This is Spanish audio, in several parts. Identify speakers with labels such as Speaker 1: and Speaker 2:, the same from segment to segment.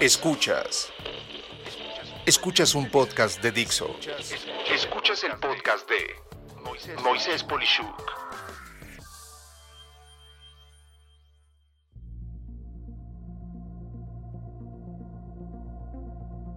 Speaker 1: Escuchas. Escuchas un podcast de Dixo.
Speaker 2: Escuchas el podcast de Moisés Polishuk.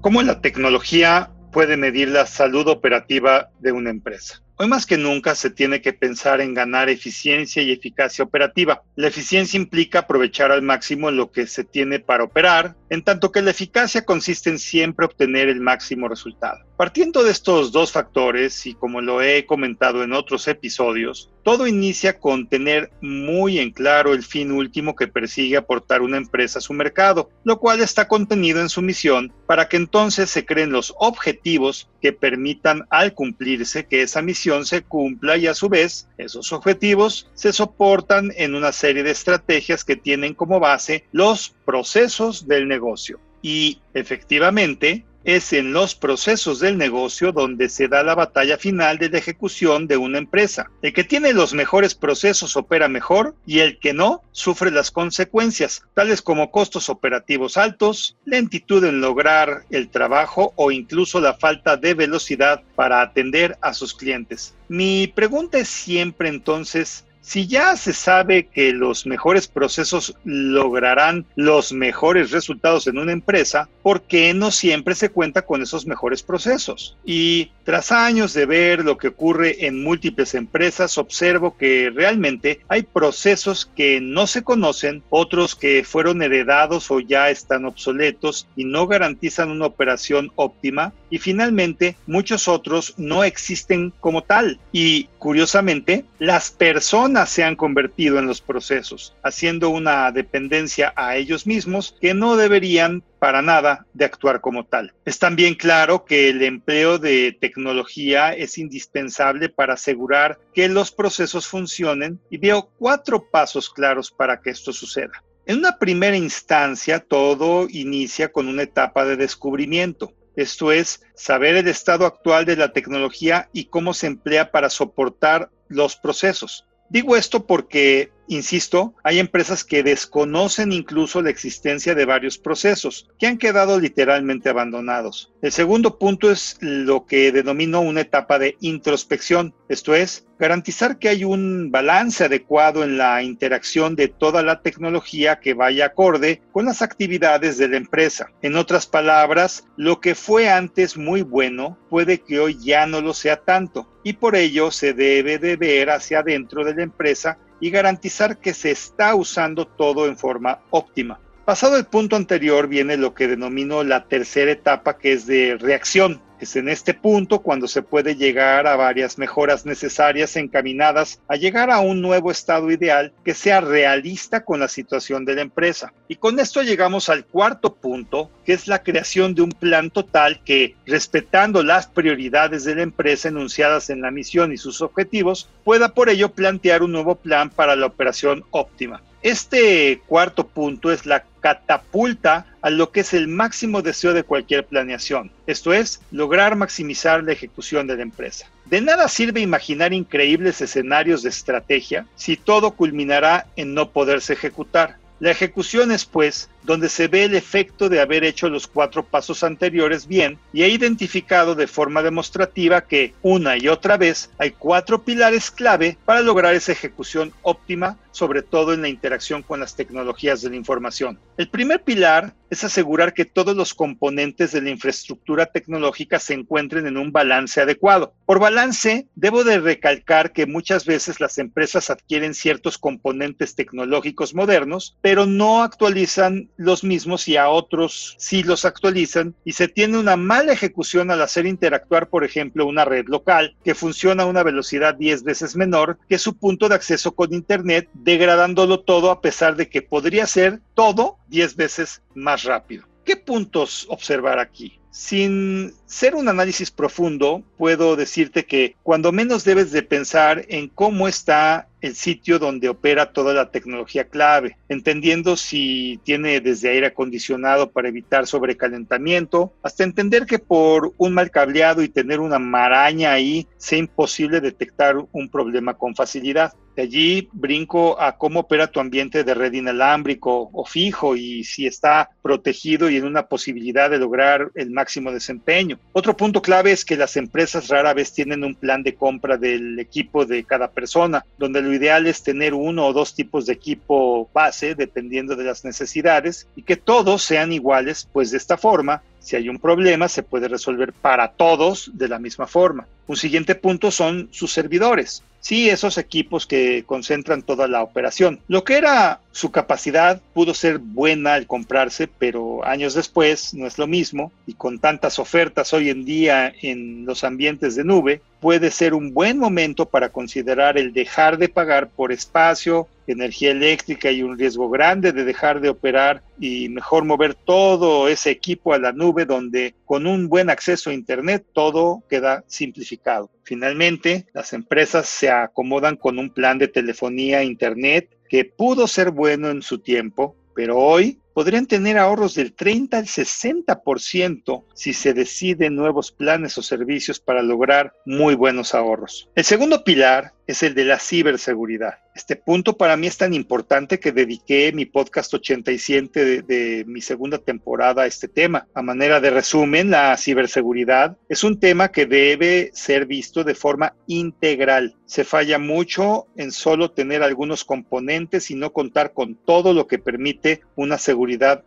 Speaker 3: ¿Cómo la tecnología puede medir la salud operativa de una empresa? Hoy más que nunca se tiene que pensar en ganar eficiencia y eficacia operativa. La eficiencia implica aprovechar al máximo lo que se tiene para operar, en tanto que la eficacia consiste en siempre obtener el máximo resultado. Partiendo de estos dos factores, y como lo he comentado en otros episodios, todo inicia con tener muy en claro el fin último que persigue aportar una empresa a su mercado, lo cual está contenido en su misión para que entonces se creen los objetivos que permitan al cumplirse que esa misión se cumpla y a su vez esos objetivos se soportan en una serie de estrategias que tienen como base los procesos del negocio. Y efectivamente, es en los procesos del negocio donde se da la batalla final de la ejecución de una empresa. El que tiene los mejores procesos opera mejor y el que no sufre las consecuencias, tales como costos operativos altos, lentitud en lograr el trabajo o incluso la falta de velocidad para atender a sus clientes. Mi pregunta es siempre entonces, si ya se sabe que los mejores procesos lograrán los mejores resultados en una empresa, ¿por qué no siempre se cuenta con esos mejores procesos? Y tras años de ver lo que ocurre en múltiples empresas, observo que realmente hay procesos que no se conocen, otros que fueron heredados o ya están obsoletos y no garantizan una operación óptima, y finalmente muchos otros no existen como tal. Y curiosamente, las personas se han convertido en los procesos, haciendo una dependencia a ellos mismos que no deberían para nada de actuar como tal. Es también claro que el empleo de tecnología es indispensable para asegurar que los procesos funcionen y veo cuatro pasos claros para que esto suceda. En una primera instancia, todo inicia con una etapa de descubrimiento. Esto es, saber el estado actual de la tecnología y cómo se emplea para soportar los procesos. Digo esto porque Insisto, hay empresas que desconocen incluso la existencia de varios procesos que han quedado literalmente abandonados. El segundo punto es lo que denomino una etapa de introspección, esto es, garantizar que hay un balance adecuado en la interacción de toda la tecnología que vaya acorde con las actividades de la empresa. En otras palabras, lo que fue antes muy bueno puede que hoy ya no lo sea tanto y por ello se debe de ver hacia adentro de la empresa y garantizar que se está usando todo en forma óptima. Pasado el punto anterior viene lo que denomino la tercera etapa que es de reacción. Es en este punto cuando se puede llegar a varias mejoras necesarias encaminadas a llegar a un nuevo estado ideal que sea realista con la situación de la empresa. Y con esto llegamos al cuarto punto, que es la creación de un plan total que, respetando las prioridades de la empresa enunciadas en la misión y sus objetivos, pueda por ello plantear un nuevo plan para la operación óptima. Este cuarto punto es la catapulta a lo que es el máximo deseo de cualquier planeación, esto es, lograr maximizar la ejecución de la empresa. De nada sirve imaginar increíbles escenarios de estrategia si todo culminará en no poderse ejecutar. La ejecución es, pues, donde se ve el efecto de haber hecho los cuatro pasos anteriores bien y he identificado de forma demostrativa que una y otra vez hay cuatro pilares clave para lograr esa ejecución óptima, sobre todo en la interacción con las tecnologías de la información. El primer pilar es asegurar que todos los componentes de la infraestructura tecnológica se encuentren en un balance adecuado. Por balance, debo de recalcar que muchas veces las empresas adquieren ciertos componentes tecnológicos modernos, pero no actualizan los mismos y a otros sí los actualizan y se tiene una mala ejecución al hacer interactuar, por ejemplo, una red local que funciona a una velocidad 10 veces menor que su punto de acceso con Internet, degradándolo todo a pesar de que podría ser todo 10 veces más rápido. ¿Qué puntos observar aquí? Sin ser un análisis profundo, puedo decirte que cuando menos debes de pensar en cómo está el sitio donde opera toda la tecnología clave, entendiendo si tiene desde aire acondicionado para evitar sobrecalentamiento, hasta entender que por un mal cableado y tener una maraña ahí sea imposible detectar un problema con facilidad. De allí brinco a cómo opera tu ambiente de red inalámbrico o fijo y si está protegido y en una posibilidad de lograr el máximo desempeño. Otro punto clave es que las empresas rara vez tienen un plan de compra del equipo de cada persona, donde lo ideal es tener uno o dos tipos de equipo base dependiendo de las necesidades y que todos sean iguales, pues de esta forma si hay un problema, se puede resolver para todos de la misma forma. Un siguiente punto son sus servidores. Sí, esos equipos que concentran toda la operación. Lo que era su capacidad pudo ser buena al comprarse, pero años después no es lo mismo y con tantas ofertas hoy en día en los ambientes de nube, puede ser un buen momento para considerar el dejar de pagar por espacio, energía eléctrica y un riesgo grande de dejar de operar y mejor mover todo ese equipo a la nube donde con un buen acceso a Internet todo queda simplificado. Finalmente, las empresas se acomodan con un plan de telefonía Internet que pudo ser bueno en su tiempo, pero hoy podrían tener ahorros del 30 al 60% si se deciden nuevos planes o servicios para lograr muy buenos ahorros. El segundo pilar es el de la ciberseguridad. Este punto para mí es tan importante que dediqué mi podcast 87 de, de, mi segunda temporada a este tema. A manera de resumen, la ciberseguridad es un tema que debe ser visto de forma integral. Se falla mucho en solo tener algunos componentes y no contar con todo lo que permite una seguridad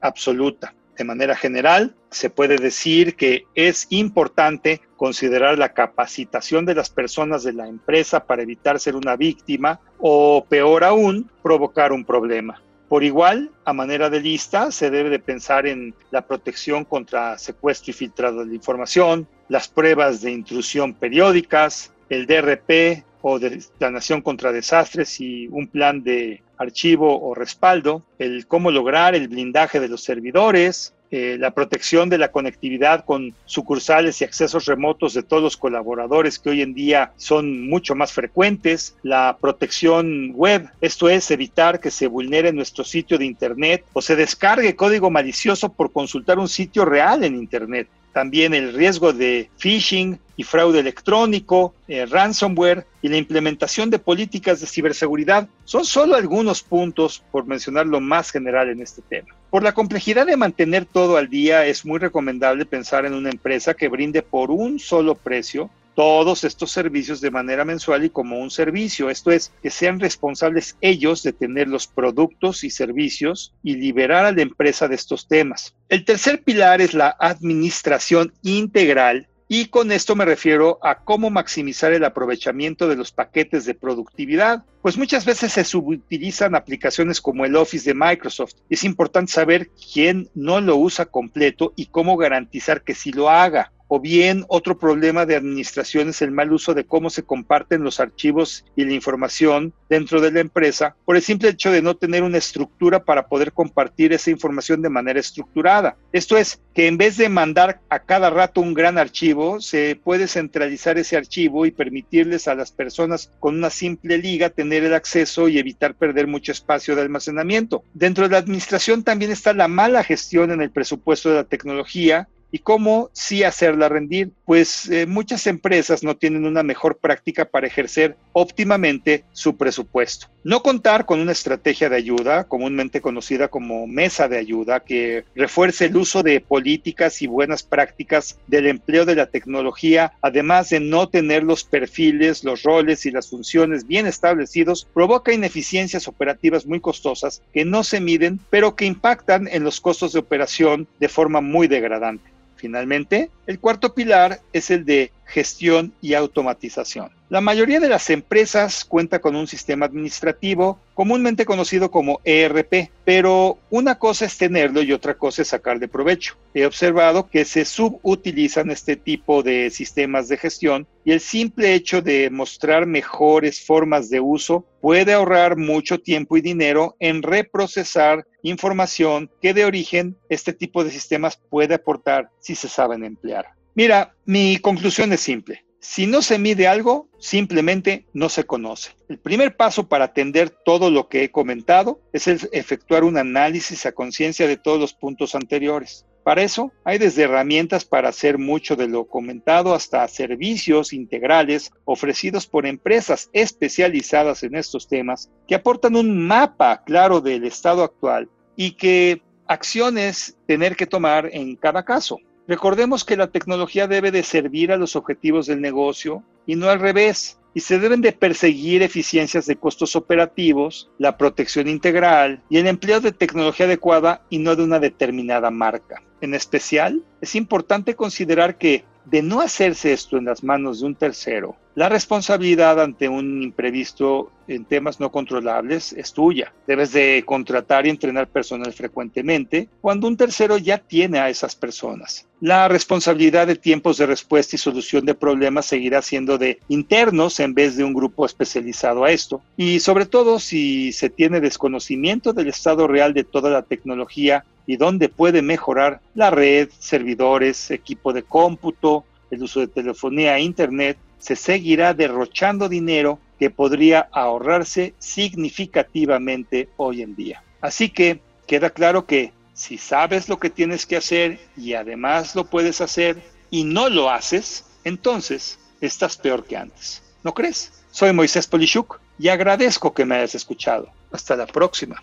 Speaker 3: absoluta. De manera general, se puede decir que es importante considerar la capacitación de las personas de la empresa para evitar ser una víctima o, peor aún, provocar un problema. Por igual, a manera de lista, se debe de pensar en la protección contra secuestro y filtrado de información, las pruebas de intrusión periódicas, el DRP o de nación contra desastres y un plan de archivo o respaldo, el cómo lograr el blindaje de los servidores, eh, la protección de la conectividad con sucursales y accesos remotos de todos los colaboradores que hoy en día son mucho más frecuentes, la protección web, esto es evitar que se vulnere nuestro sitio de Internet o se descargue código malicioso por consultar un sitio real en Internet también el riesgo de phishing y fraude electrónico, eh, ransomware y la implementación de políticas de ciberseguridad son solo algunos puntos por mencionar lo más general en este tema. Por la complejidad de mantener todo al día, es muy recomendable pensar en una empresa que brinde por un solo precio todos estos servicios de manera mensual y como un servicio. Esto es, que sean responsables ellos de tener los productos y servicios y liberar a la empresa de estos temas. El tercer pilar es la administración integral y con esto me refiero a cómo maximizar el aprovechamiento de los paquetes de productividad, pues muchas veces se subutilizan aplicaciones como el Office de Microsoft. Es importante saber quién no lo usa completo y cómo garantizar que sí lo haga o bien otro problema de administración es el mal uso de cómo se comparten los archivos y la información dentro de la empresa por el simple hecho de no tener una estructura para poder compartir esa información de manera estructurada. Esto es que en vez de mandar a cada rato un gran archivo, se puede centralizar ese archivo y permitirles a las personas con una simple liga tener el acceso y evitar perder mucho espacio de almacenamiento. Dentro de la administración también está la mala gestión en el presupuesto de la tecnología ¿Y cómo sí hacerla rendir? Pues eh, muchas empresas no tienen una mejor práctica para ejercer óptimamente su presupuesto. No contar con una estrategia de ayuda, comúnmente conocida como mesa de ayuda, que refuerce el uso de políticas y buenas prácticas del empleo de la tecnología, además de no tener los perfiles, los roles y las funciones bien establecidos, provoca ineficiencias operativas muy costosas que no se miden, pero que impactan en los costos de operación de forma muy degradante. Finalmente, el cuarto pilar es el de gestión y automatización. La mayoría de las empresas cuenta con un sistema administrativo comúnmente conocido como ERP, pero una cosa es tenerlo y otra cosa es sacar de provecho. He observado que se subutilizan este tipo de sistemas de gestión y el simple hecho de mostrar mejores formas de uso puede ahorrar mucho tiempo y dinero en reprocesar información que de origen este tipo de sistemas puede aportar si se saben emplear. Mira, mi conclusión es simple. Si no se mide algo, simplemente no se conoce. El primer paso para atender todo lo que he comentado es el efectuar un análisis a conciencia de todos los puntos anteriores. Para eso hay desde herramientas para hacer mucho de lo comentado hasta servicios integrales ofrecidos por empresas especializadas en estos temas que aportan un mapa claro del estado actual y que acciones tener que tomar en cada caso. Recordemos que la tecnología debe de servir a los objetivos del negocio y no al revés y se deben de perseguir eficiencias de costos operativos, la protección integral y el empleo de tecnología adecuada y no de una determinada marca. En especial, es importante considerar que de no hacerse esto en las manos de un tercero, la responsabilidad ante un imprevisto en temas no controlables es tuya. Debes de contratar y entrenar personal frecuentemente cuando un tercero ya tiene a esas personas. La responsabilidad de tiempos de respuesta y solución de problemas seguirá siendo de internos en vez de un grupo especializado a esto. Y sobre todo si se tiene desconocimiento del estado real de toda la tecnología y dónde puede mejorar la red, servidores, equipo de cómputo, el uso de telefonía e internet, se seguirá derrochando dinero que podría ahorrarse significativamente hoy en día. Así que queda claro que si sabes lo que tienes que hacer y además lo puedes hacer y no lo haces, entonces estás peor que antes. ¿No crees? Soy Moisés Polishuk y agradezco que me hayas escuchado. Hasta la próxima.